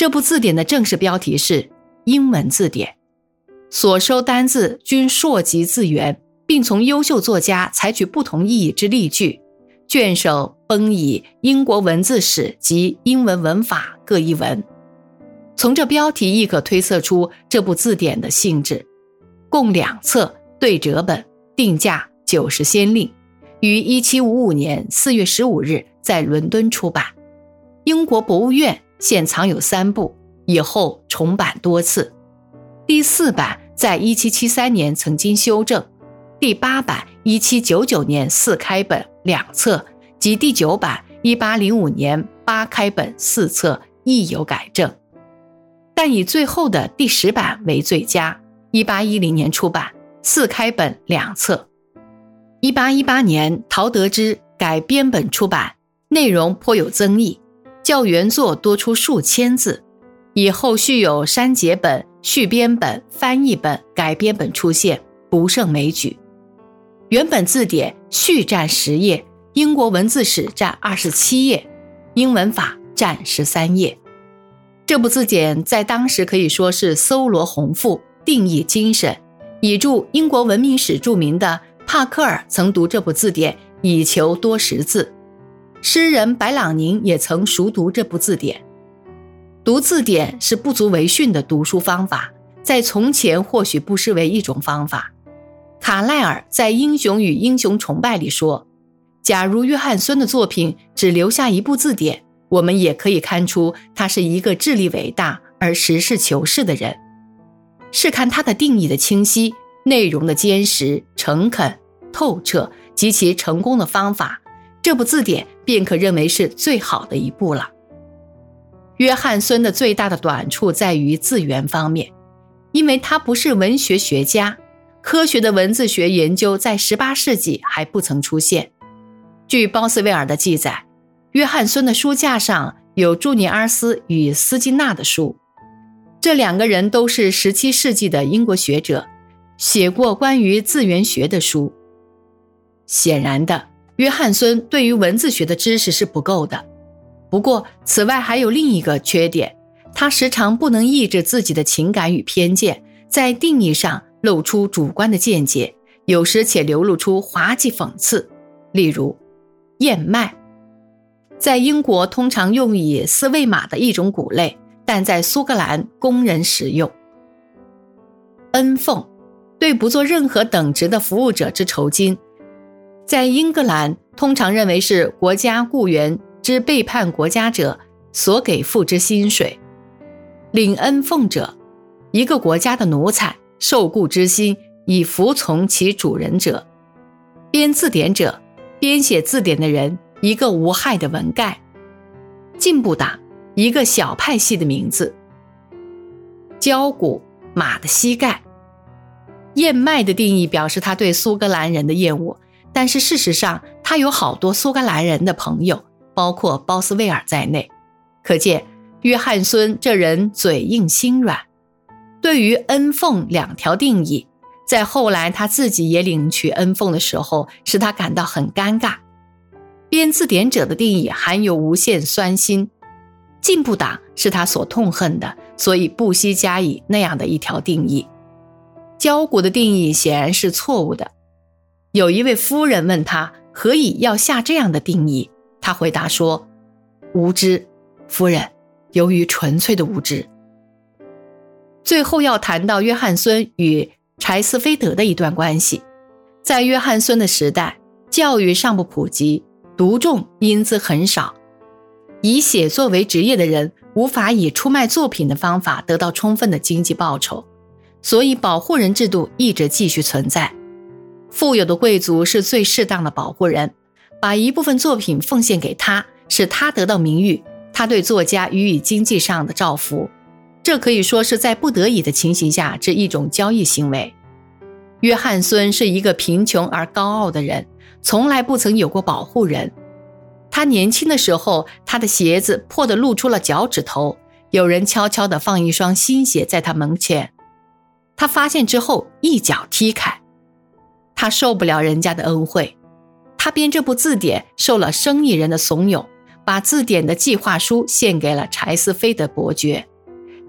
这部字典的正式标题是英文字典，所收单字均溯及字源，并从优秀作家采取不同意义之例句。卷首崩以英国文字史及英文文法各一文。从这标题亦可推测出这部字典的性质。共两册对折本，定价九十先令，于一七五五年四月十五日在伦敦出版。英国博物院。现藏有三部，以后重版多次。第四版在一七七三年曾经修正，第八版一七九九年四开本两册及第九版一八零五年八开本四册亦有改正，但以最后的第十版为最佳。一八一零年出版，四开本两册。一八一八年陶德之改编本出版，内容颇有争议。较原作多出数千字，以后续有删节本、续编本、翻译本、改编本出现，不胜枚举。原本字典续占十页，英国文字史占二十七页，英文法占十三页。这部字典在当时可以说是搜罗宏富，定义精神，以著英国文明史著名的帕克尔曾读这部字典以求多识字。诗人白朗宁也曾熟读这部字典。读字典是不足为训的读书方法，在从前或许不失为一种方法。卡赖尔在《英雄与英雄崇拜》里说：“假如约翰孙的作品只留下一部字典，我们也可以看出他是一个智力伟大而实事求是的人。是看他的定义的清晰、内容的坚实、诚恳、透彻及其成功的方法。”这部字典便可认为是最好的一部了。约翰孙的最大的短处在于字源方面，因为他不是文学学家，科学的文字学研究在18世纪还不曾出现。据鲍斯威尔的记载，约翰孙的书架上有朱尼阿斯与斯金纳的书，这两个人都是17世纪的英国学者，写过关于字源学的书。显然的。约翰孙对于文字学的知识是不够的，不过此外还有另一个缺点，他时常不能抑制自己的情感与偏见，在定义上露出主观的见解，有时且流露出滑稽讽刺。例如，燕麦，在英国通常用以饲喂马的一种谷类，但在苏格兰供人食用。恩俸，对不做任何等值的服务者之酬金。在英格兰，通常认为是国家雇员之背叛国家者所给付之薪水。领恩俸者，一个国家的奴才，受雇之心以服从其主人者。编字典者，编写字典的人，一个无害的文盖。进步党，一个小派系的名字。交骨，马的膝盖。燕麦的定义表示他对苏格兰人的厌恶。但是事实上，他有好多苏格兰人的朋友，包括鲍斯威尔在内。可见，约翰孙这人嘴硬心软。对于恩俸两条定义，在后来他自己也领取恩俸的时候，使他感到很尴尬。编字典者的定义含有无限酸心，进步党是他所痛恨的，所以不惜加以那样的一条定义。焦骨的定义显然是错误的。有一位夫人问他何以要下这样的定义，他回答说：“无知，夫人，由于纯粹的无知。”最后要谈到约翰孙与柴斯菲德的一段关系。在约翰孙的时代，教育尚不普及，读众因资很少，以写作为职业的人无法以出卖作品的方法得到充分的经济报酬，所以保护人制度一直继续存在。富有的贵族是最适当的保护人，把一部分作品奉献给他，使他得到名誉，他对作家予以经济上的照拂，这可以说是在不得已的情形下这一种交易行为。约翰孙是一个贫穷而高傲的人，从来不曾有过保护人。他年轻的时候，他的鞋子破得露出了脚趾头，有人悄悄地放一双新鞋在他门前，他发现之后一脚踢开。他受不了人家的恩惠，他编这部字典受了生意人的怂恿，把字典的计划书献给了柴斯菲德伯爵。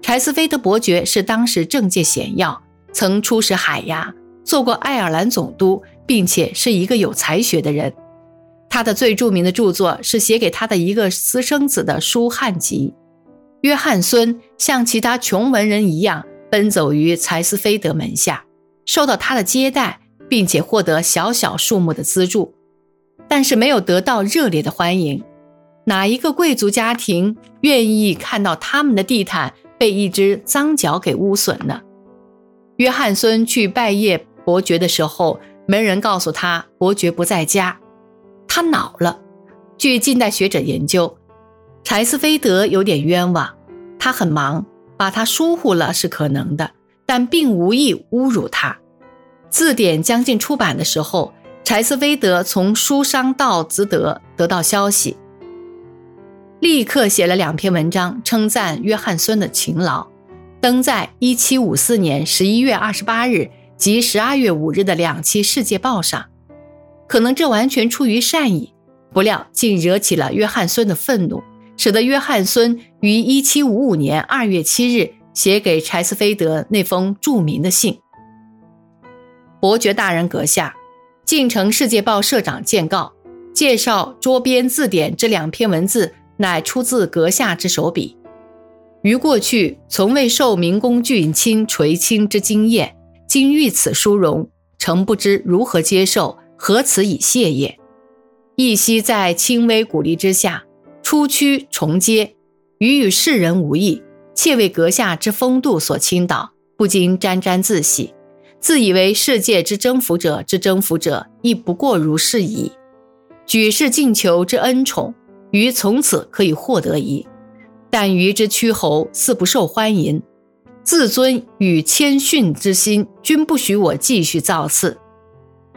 柴斯菲德伯爵是当时政界显要，曾出使海牙，做过爱尔兰总督，并且是一个有才学的人。他的最著名的著作是写给他的一个私生子的书汉集。约翰孙像其他穷文人一样，奔走于柴斯菲德门下，受到他的接待，并且获得小小数目的资助，但是没有得到热烈的欢迎。哪一个贵族家庭愿意看到他们的地毯被一只脏脚给污损呢？约翰孙去拜谒伯爵的时候，门人告诉他伯爵不在家，他恼了。据近代学者研究。柴斯菲德有点冤枉，他很忙，把他疏忽了是可能的，但并无意侮辱他。字典将近出版的时候，柴斯菲德从书商道兹德得到消息，立刻写了两篇文章，称赞约翰孙的勤劳，登在1754年11月28日及12月5日的两期《世界报》上。可能这完全出于善意，不料竟惹起了约翰孙的愤怒。使得约翰孙于1755年2月7日写给柴斯菲德那封著名的信。伯爵大人阁下，晋城世界报社长见告，介绍桌边字典这两篇文字乃出自阁下之手笔。于过去从未受明公俊卿垂青之经验，今遇此殊荣，诚不知如何接受，何辞以谢也。一夕在轻微鼓励之下。出区重接，与与世人无异，窃为阁下之风度所倾倒，不禁沾沾自喜，自以为世界之征服者之征服者，亦不过如是矣。举世尽求之恩宠，于从此可以获得矣。但于之屈侯似不受欢迎，自尊与谦逊之心均不许我继续造次。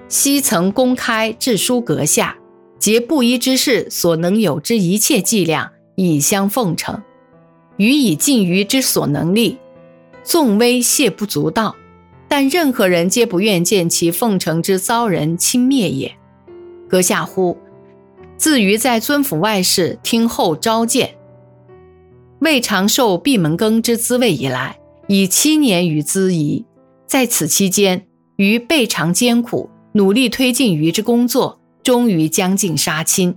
昔曾公开致书阁下。竭布衣之事所能有之一切伎俩，以相奉承，予以尽于之所能力，纵威谢不足道，但任何人皆不愿见其奉承之遭人轻蔑也。阁下乎？自于在尊府外事听候召见，未尝受闭门羹之滋味以来，已七年余资矣。在此期间，于备尝艰苦，努力推进于之工作。终于将尽杀亲，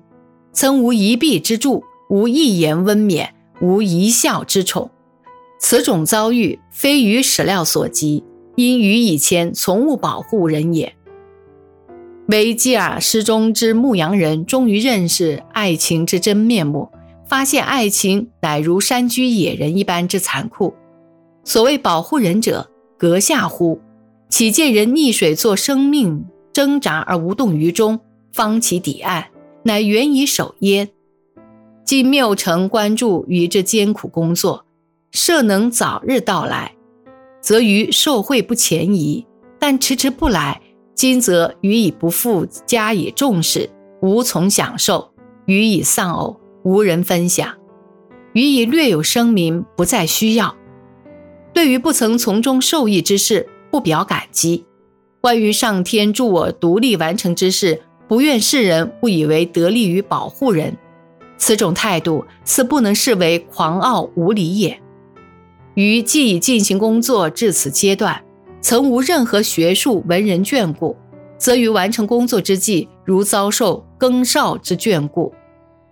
曾无一臂之助，无一言温勉，无一笑之宠。此种遭遇，非于史料所及，因于以前从勿保护人也。维基尔诗中之牧羊人，终于认识爱情之真面目，发现爱情乃如山居野人一般之残酷。所谓保护人者，阁下乎？岂见人溺水作生命挣扎而无动于衷？方其抵岸，乃原以守焉。今缪城关注于这艰苦工作，设能早日到来，则于受贿不前移；但迟迟不来，今则予以不复加以重视，无从享受；予以丧偶，无人分享；予以略有声名，不再需要。对于不曾从中受益之事，不表感激；关于上天助我独立完成之事，不愿世人误以为得利于保护人，此种态度似不能视为狂傲无礼也。于既已进行工作至此阶段，曾无任何学术文人眷顾，则于完成工作之际，如遭受更少之眷顾。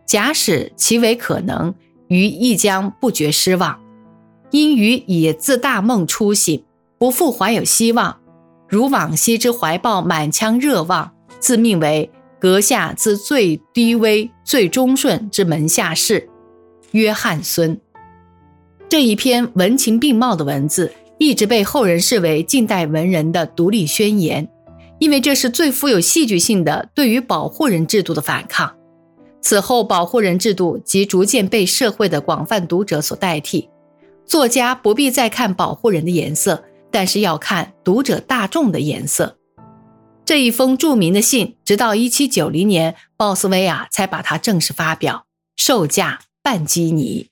假使其为可能，于亦将不觉失望。因于已自大梦初醒，不复怀有希望，如往昔之怀抱满腔热望。自命为阁下自最低微、最忠顺之门下士，约翰孙。这一篇文情并茂的文字，一直被后人视为近代文人的独立宣言，因为这是最富有戏剧性的对于保护人制度的反抗。此后，保护人制度即逐渐被社会的广泛读者所代替，作家不必再看保护人的颜色，但是要看读者大众的颜色。这一封著名的信，直到一七九零年，鲍斯威尔才把它正式发表，售价半基尼。